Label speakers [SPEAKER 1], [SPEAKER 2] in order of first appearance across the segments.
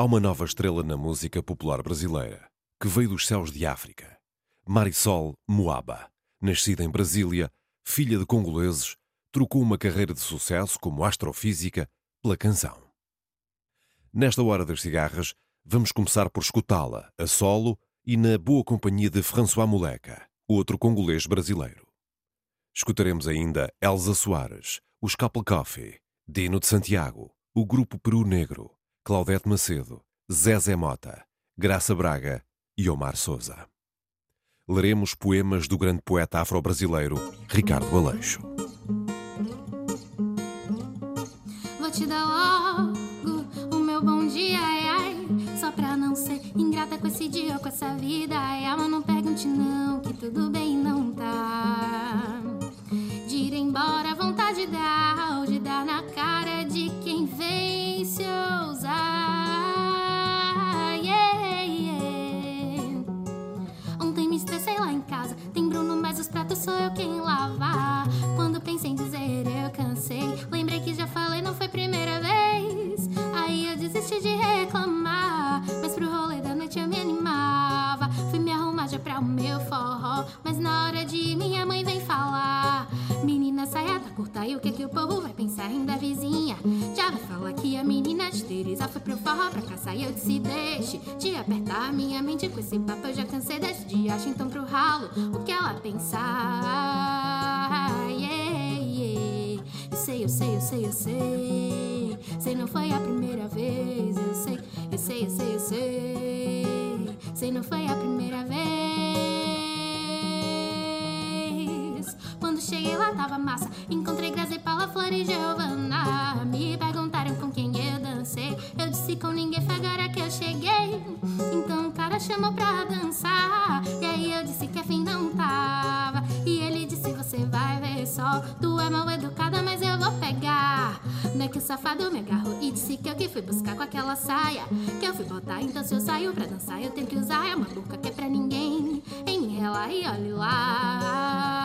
[SPEAKER 1] Há uma nova estrela na música popular brasileira, que veio dos céus de África. Marisol Moaba, nascida em Brasília, filha de congoleses, trocou uma carreira de sucesso como astrofísica pela canção. Nesta hora das cigarras, vamos começar por escutá-la, a solo e na boa companhia de François Moleca, outro congolês brasileiro. Escutaremos ainda Elza Soares, os Couple Coffee, Dino de Santiago, o Grupo Peru Negro, Claudete Macedo, Zezé Mota, Graça Braga e Omar Souza. Leremos poemas do grande poeta afro-brasileiro Ricardo Aleixo.
[SPEAKER 2] Vou te dar logo o meu bom dia, ai, ai, só pra não ser ingrata com esse dia ou com essa vida. Ai, mas não pergunte não, que tudo bem não tá. De ir embora, vontade de dar, ou de dar na cara de quem vem se tem Bruno, mas os pratos sou eu quem lavar. Quando pensei em dizer eu cansei, lembrei que já falei, não foi primeira vez. Aí eu desisti de reclamar, mas pro rolê da noite eu me animava. Fui me arrumar já pra o meu forró, mas na hora de minha mãe vem falar. Menina saia da curta e o que que o povo vai pensar ainda vizinha? Já vai falar que a menina Teresa foi pro forró pra caçar e eu disse deixe de apertar minha mente com esse papo eu já cansei desse dia acho então pro ralo o que ela pensar yeah, yeah. Eu sei, eu sei, eu sei, eu sei Sei não foi a primeira vez Eu sei, eu sei, eu sei, eu sei Sei não foi a primeira vez cheguei lá tava massa. Encontrei Grazi, Paula, Flor e Giovanna Me perguntaram com quem eu dancei. Eu disse com ninguém, foi agora que eu cheguei. Então o cara chamou pra dançar. E aí eu disse que a fim não tava. E ele disse, você vai ver só. Tu é mal educada, mas eu vou pegar. Não é que o safado me agarrou E disse que eu que fui buscar com aquela saia. Que eu fui botar, então se eu saio pra dançar Eu tenho que usar, é uma boca que é pra ninguém. Em me rela e olhe lá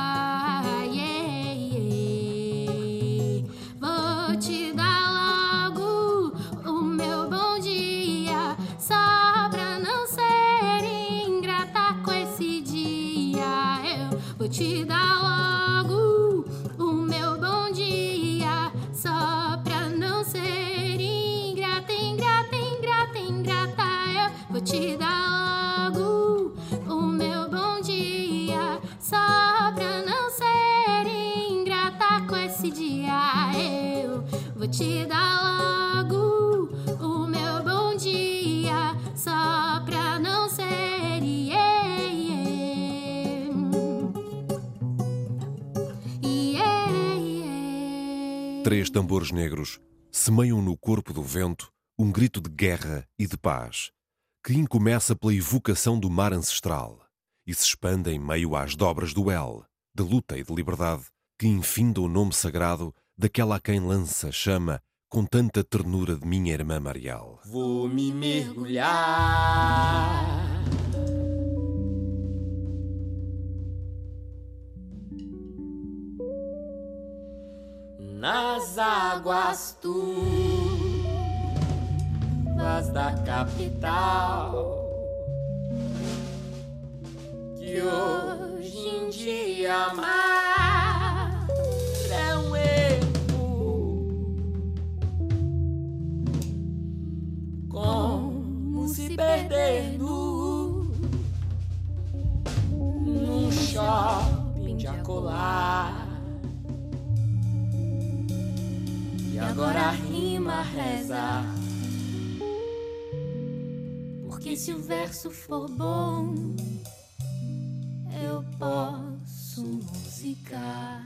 [SPEAKER 1] tambores negros semeiam no corpo do vento um grito de guerra e de paz, que incomeça pela evocação do mar ancestral e se expande em meio às dobras do El, de luta e de liberdade, que infinda o nome sagrado daquela a quem lança chama com tanta ternura de minha irmã Marial.
[SPEAKER 3] Vou me mergulhar nas águas turvas da capital que hoje em dia mar é um erro como se perder nu num shopping de acolá. E agora rima reza.
[SPEAKER 2] Porque se o verso for bom, eu posso musicar.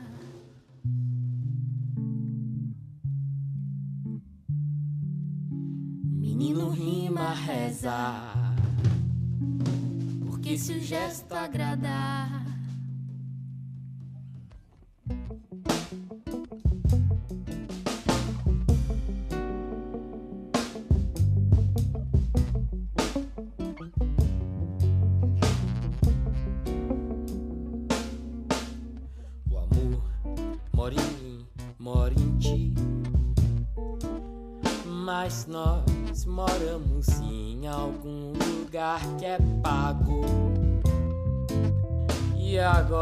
[SPEAKER 3] Menino rima reza.
[SPEAKER 2] Porque se o gesto agradar,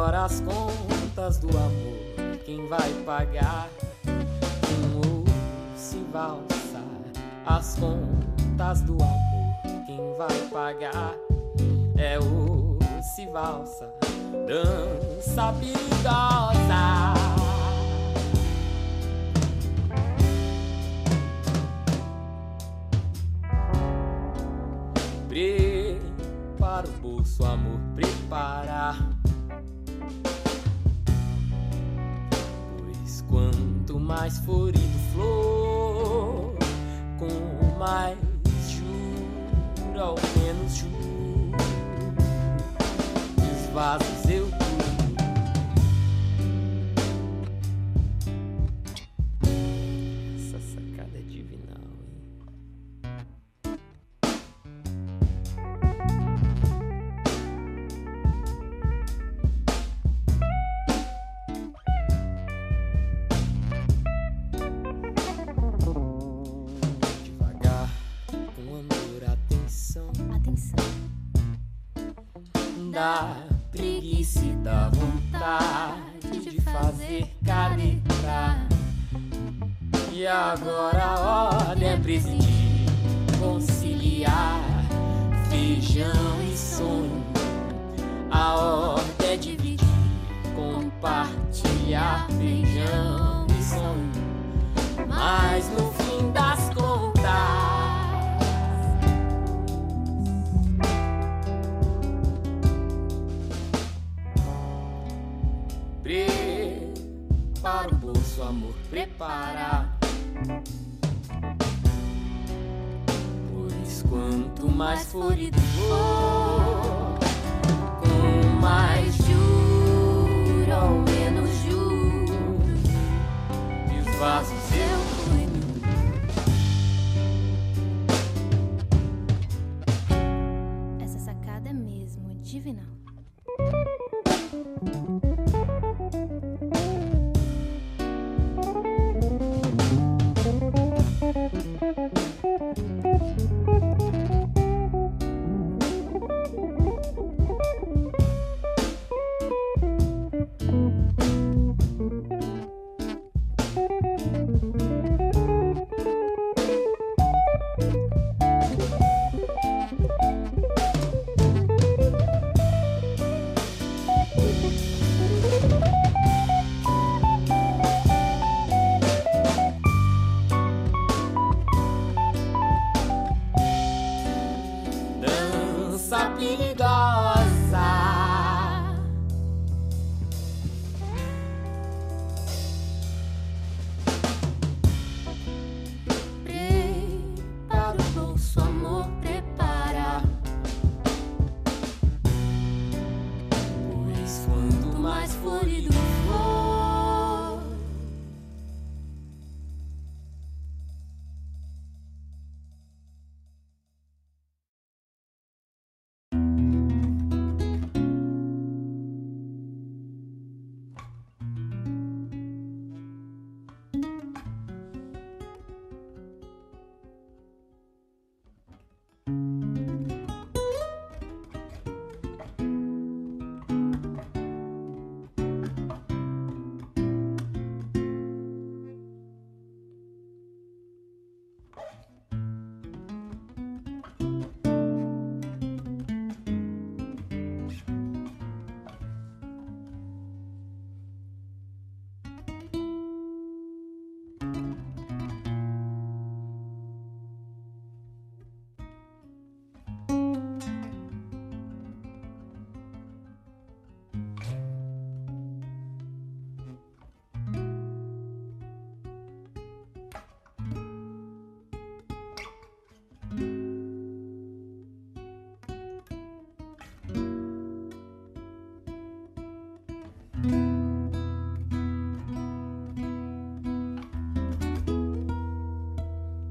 [SPEAKER 3] agora as contas do amor, quem vai pagar? Um se valsar. As contas do amor, quem vai pagar? é o se valsa, dança perigosa. Prepara o bolso, amor, prepara. Mais florido flor, com mais juro, ao menos juro, os preguiça e vontade de fazer careta. E agora a ordem é presidir, conciliar feijão e sonho. A ordem florido for, com mais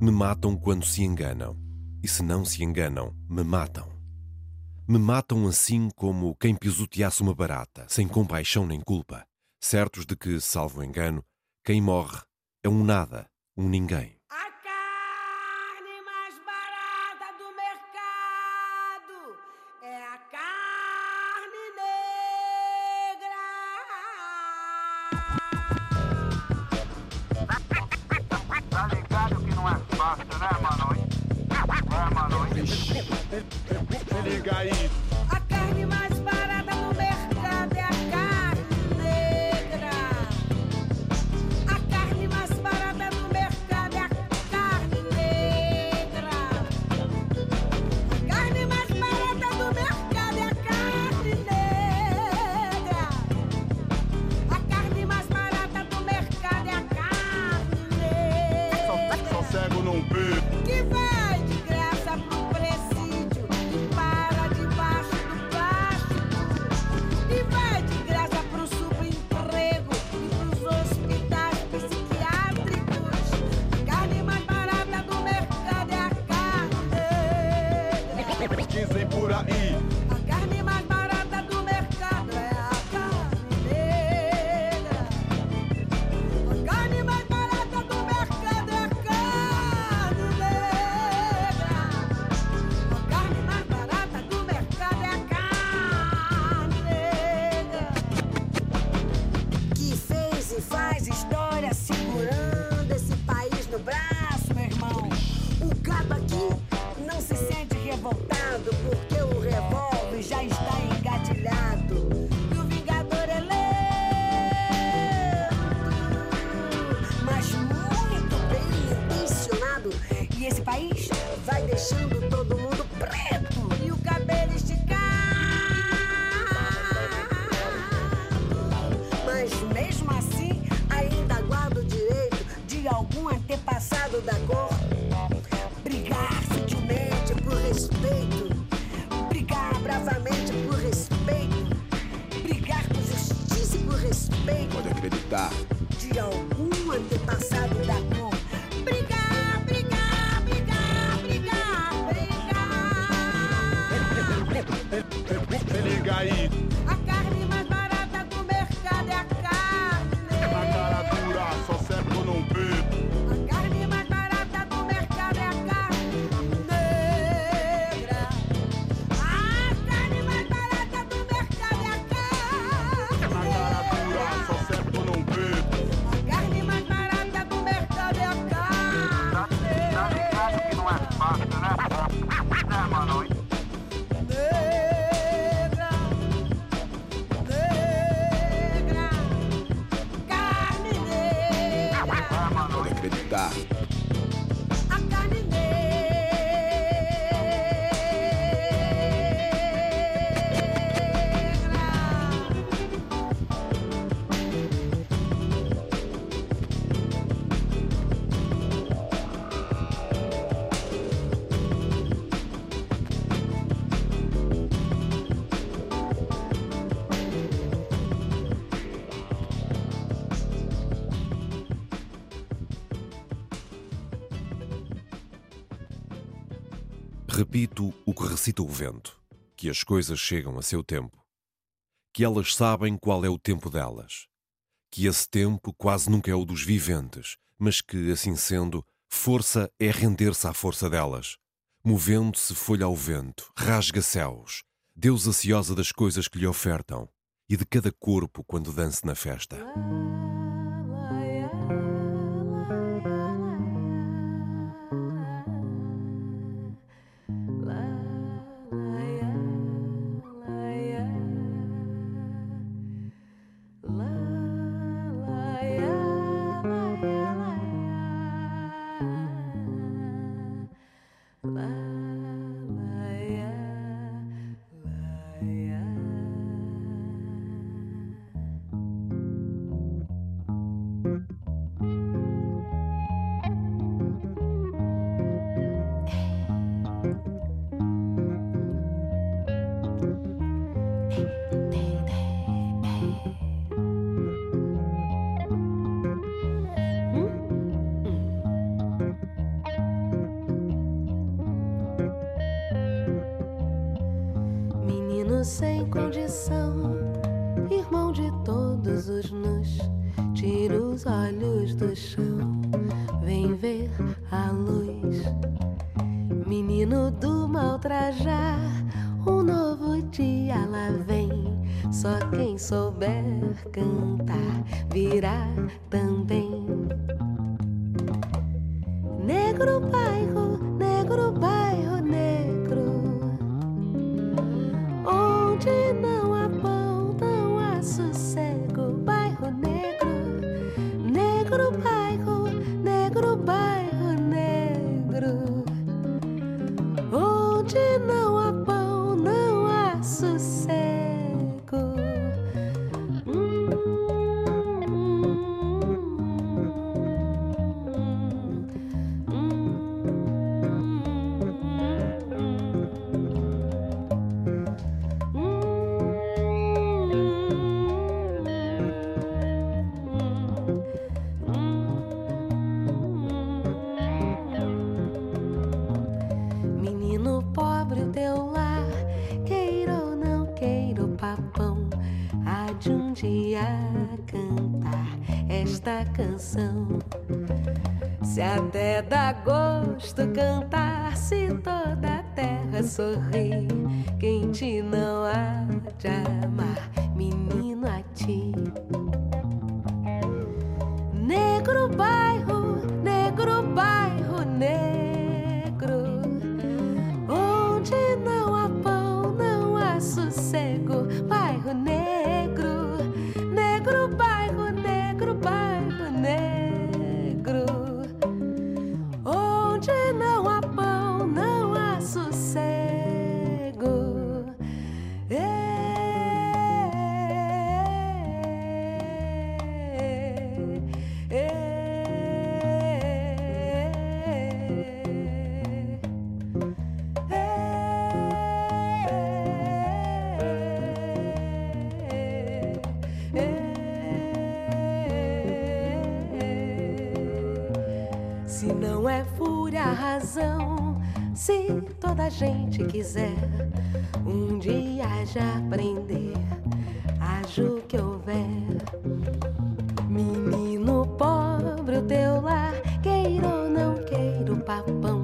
[SPEAKER 1] Me matam quando se enganam, e se não se enganam, me matam. Me matam assim como quem pisoteasse uma barata, sem compaixão nem culpa, certos de que, salvo engano, quem morre é um nada, um ninguém.
[SPEAKER 4] Não é fácil, né, mano? É, mano?
[SPEAKER 5] Se liga aí.
[SPEAKER 6] A
[SPEAKER 7] Se revoltado porque o revólver já está engatilhado. E o Vingador é lento, mas muito bem
[SPEAKER 8] intencionado. E
[SPEAKER 7] esse
[SPEAKER 8] país vai deixando todo mundo preto e
[SPEAKER 7] o cabelo esticado. Mas
[SPEAKER 8] mesmo assim,
[SPEAKER 9] ainda guardo
[SPEAKER 7] o direito de
[SPEAKER 6] algum antepassado da cor. yo. vento, que as coisas chegam a seu tempo, que elas sabem qual é o tempo delas, que esse tempo quase nunca é o dos viventes, mas que, assim sendo, força é render-se à força delas. Movendo-se folha ao vento, rasga céus, Deus ansiosa das coisas que lhe ofertam, e de cada corpo quando dance na festa.
[SPEAKER 10] cantar. Se até dá gosto cantar, se toda a terra sorrir, quem te não há de amar. Razão, se toda gente quiser um dia já aprender, ajo que houver. Menino pobre, o teu lar, queira ou não queira o papão,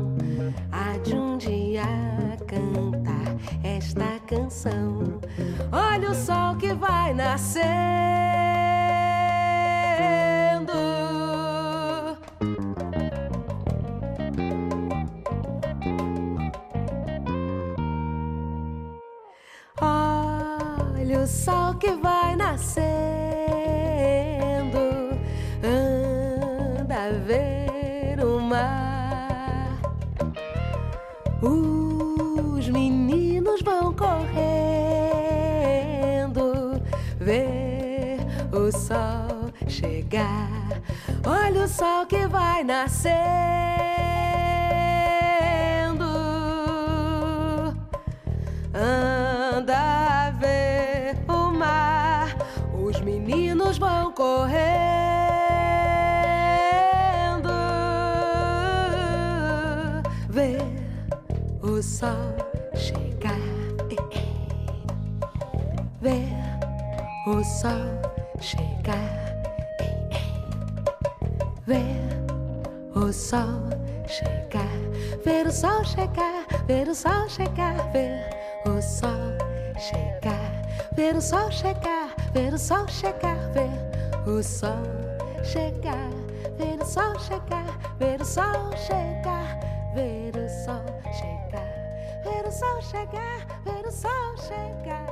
[SPEAKER 10] ver o sol chegar. Ver o sol chegar. Ver o sol chegar. Ver o sol chegar. Ver o sol chegar. Ver o sol chegar. Ver o sol chegar. Ver o sol chegar. Ver o sol chegar. Ver o sol chegar. Ver o sol chegar. Ver o sol chegar. Ver o sol chegar. Ver o sol chegar.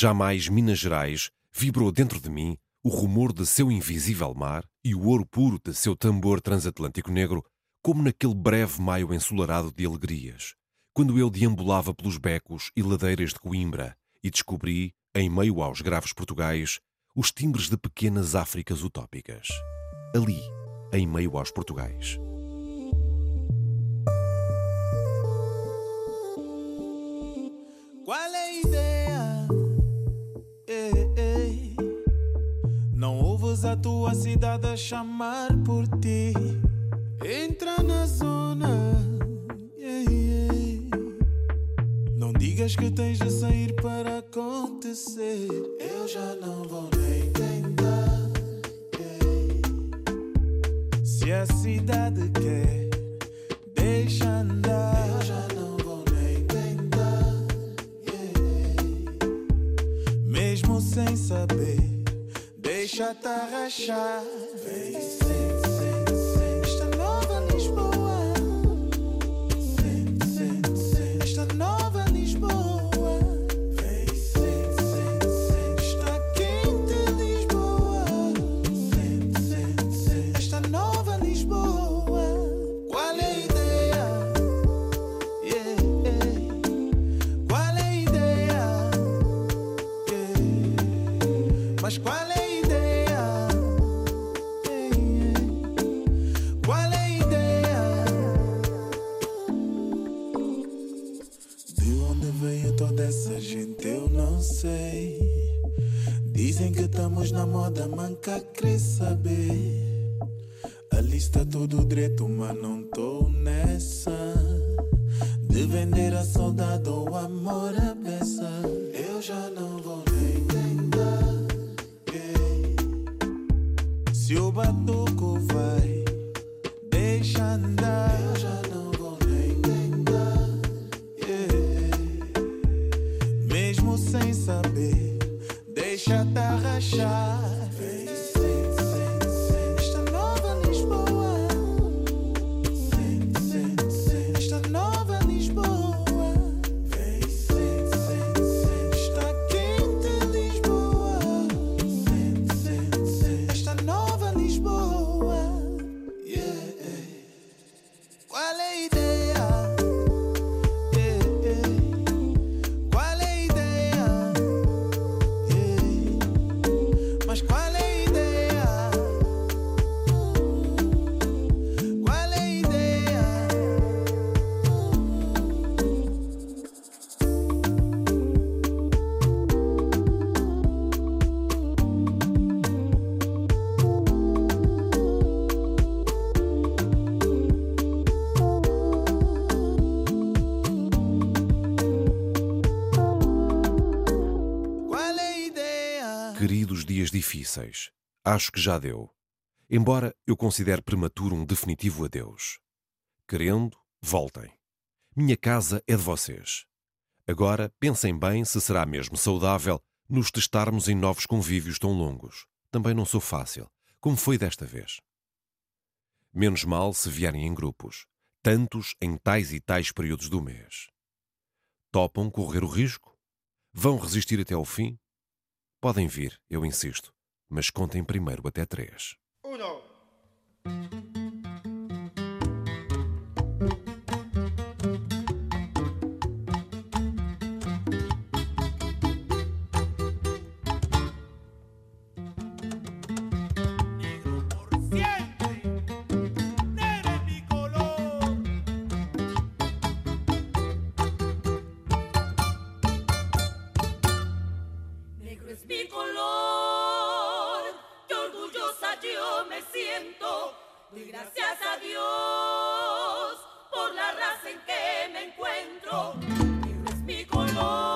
[SPEAKER 1] Jamais Minas Gerais vibrou dentro de mim o rumor de seu invisível mar e o ouro puro de seu tambor transatlântico negro, como naquele breve maio ensolarado de alegrias, quando eu deambulava pelos becos e ladeiras de Coimbra e descobri, em meio aos graves portugais, os timbres de pequenas Áfricas utópicas. Ali, em meio aos portugais.
[SPEAKER 11] A tua cidade a chamar por ti. Entra na zona. Ei, ei. Não digas que tens de sair para acontecer. Eu já não vou nem tentar. ei. Se a cidade quer, deixa andar. Eu já não vou nem tentar. Mesmo sem saber, já tá Vem.
[SPEAKER 1] Difíceis, acho que já deu. Embora eu considere prematuro um definitivo adeus. Querendo, voltem. Minha casa é de vocês. Agora pensem bem se será mesmo saudável nos testarmos em novos convívios tão longos. Também não sou fácil, como foi desta vez. Menos mal se vierem em grupos, tantos em tais e tais períodos do mês. Topam correr o risco? Vão resistir até ao fim? Podem vir, eu insisto, mas contem primeiro até três.
[SPEAKER 12] Siento. Doy gracias a Dios por la raza en que me encuentro. Negro es mi color,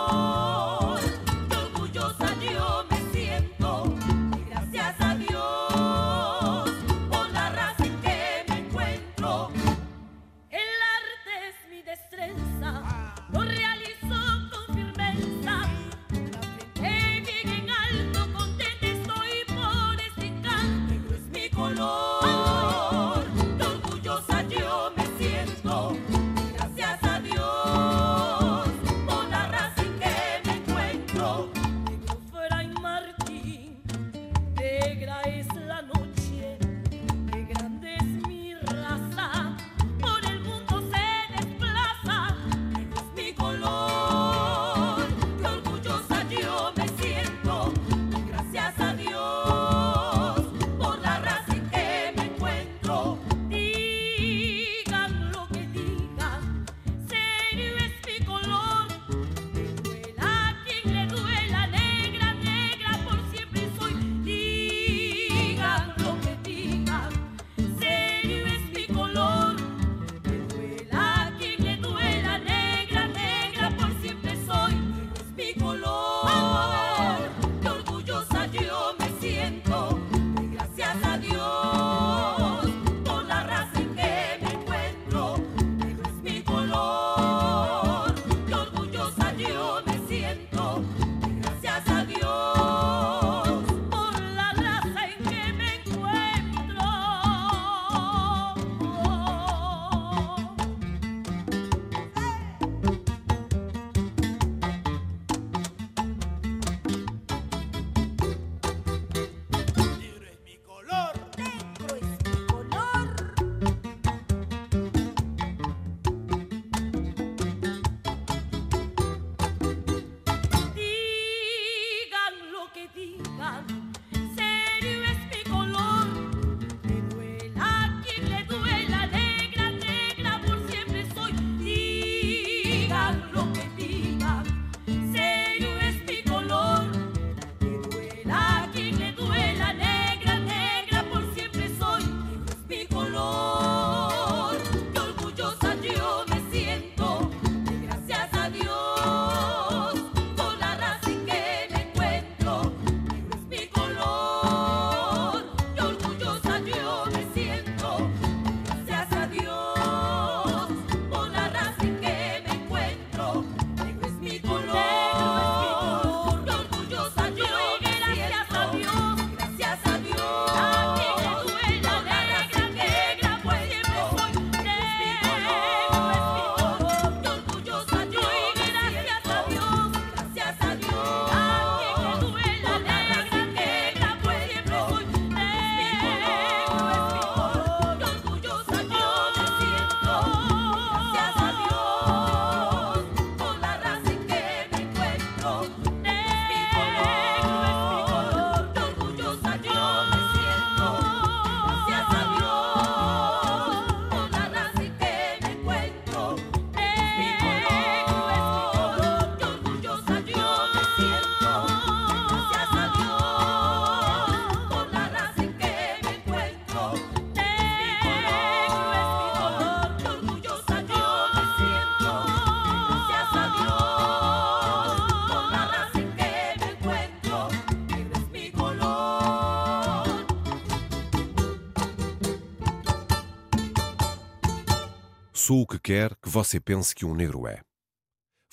[SPEAKER 13] Sou o que quer que você pense que um negro é.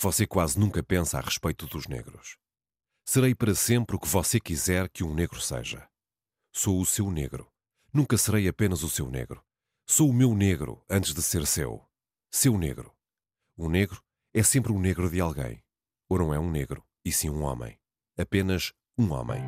[SPEAKER 13] Você quase nunca pensa a respeito dos negros. Serei para sempre o que você quiser que um negro seja. Sou o seu negro. Nunca serei apenas o seu negro. Sou o meu negro antes de ser seu. Seu negro. Um negro é sempre um negro de alguém. Ou não é um negro, e sim um homem. Apenas um homem.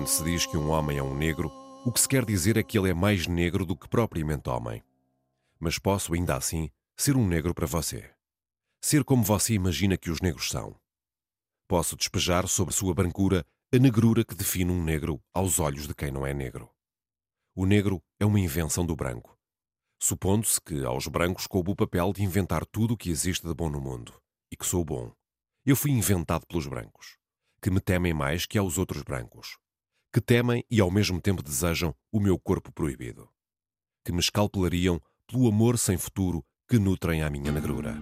[SPEAKER 13] Quando se diz que um homem é um negro, o que se quer dizer é que ele é mais negro do que propriamente homem. Mas posso, ainda assim, ser um negro para você. Ser como você imagina que os negros são. Posso despejar sobre sua brancura a negrura que define um negro aos olhos de quem não é negro. O negro é uma invenção do branco. Supondo-se que aos brancos coube o papel de inventar tudo o que existe de bom no mundo, e que sou bom. Eu fui inventado pelos brancos, que me temem mais que aos outros brancos, que temem e ao mesmo tempo desejam o meu corpo proibido, que me escalpelariam pelo amor sem futuro que nutrem a minha negrura.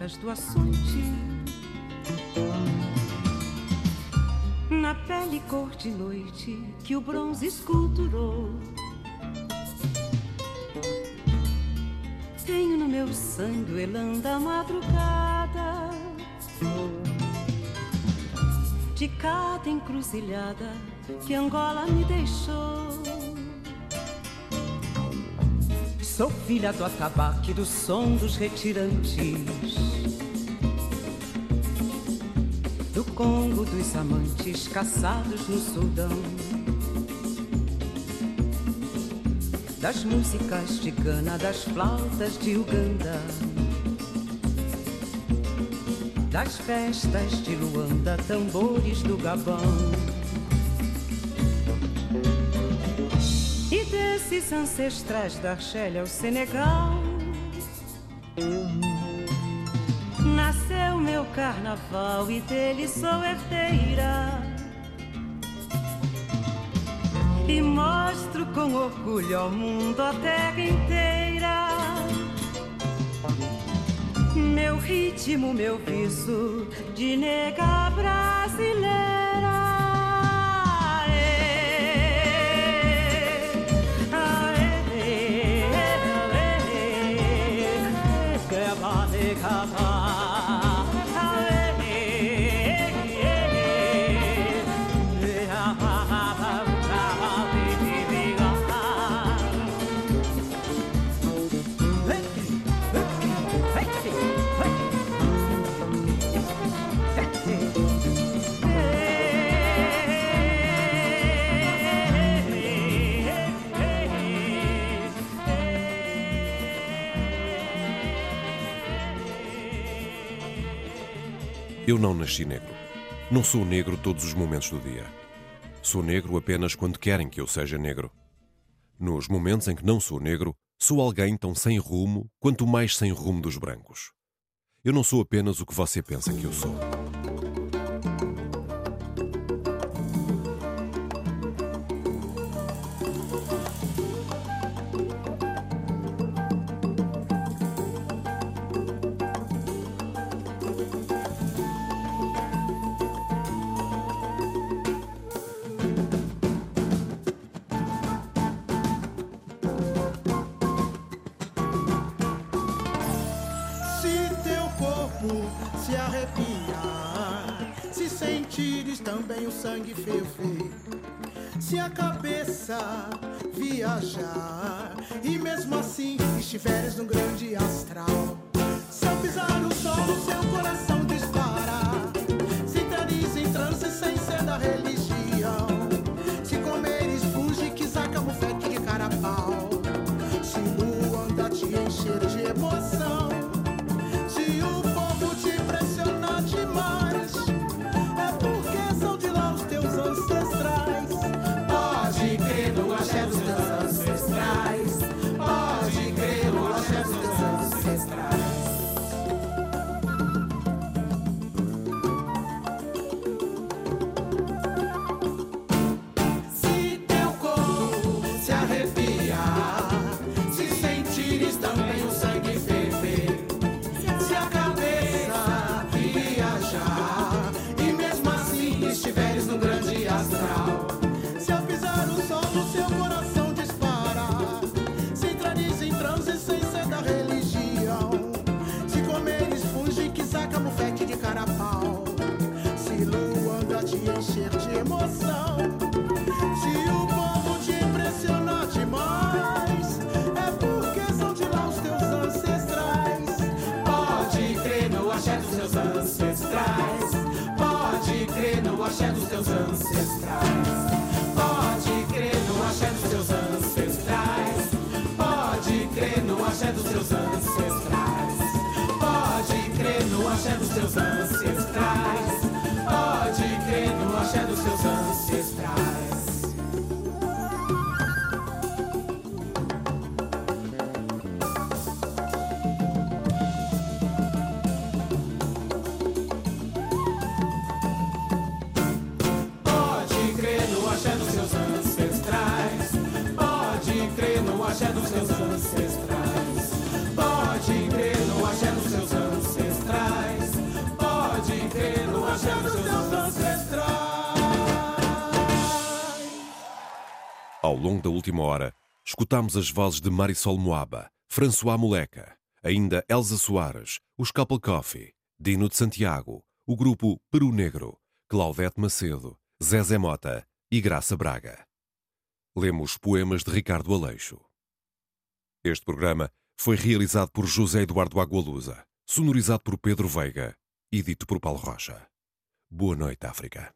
[SPEAKER 14] Marcas do açoite. Na pele cor de noite que o bronze esculturou. Tenho no meu sangue o elan da madrugada. De cada encruzilhada que Angola me deixou. Sou filha do atabaque, do som dos retirantes. Do Congo dos amantes caçados no Sudão. Das músicas de Gana, das flautas de Uganda. Das festas de Luanda, tambores do Gabão. E desses ancestrais da Argélia ao Senegal. Nasceu meu carnaval e dele sou herdeira. E mostro com orgulho ao mundo a terra inteira. Meu ritmo, meu viso de nega brasileira
[SPEAKER 1] Eu não nasci negro. Não sou negro todos os momentos do dia. Sou negro apenas quando querem que eu seja negro. Nos momentos em que não sou negro, sou alguém tão sem rumo quanto mais sem rumo dos brancos. Eu não sou apenas o que você pensa que eu sou.
[SPEAKER 15] Sangue ferver, se a cabeça viajar e mesmo assim estiveres num grande astral, se ao pisar o sol seu coração disparar, se entrares em transe sem ser da religião, se comeres fuge que saca bufete de carapau, se Luanda te encher de emoção. Axé dos teus ancestrais.
[SPEAKER 1] Longo da última hora, escutámos as vozes de Marisol Moaba, François Moleca, ainda Elsa Soares, os Couple Coffee, Dino de Santiago, o grupo Peru Negro, Claudete Macedo, Zezé Mota e Graça Braga. Lemos poemas de Ricardo Aleixo. Este programa foi realizado por José Eduardo Agualusa, sonorizado por Pedro Veiga e dito por Paulo Rocha. Boa noite, África.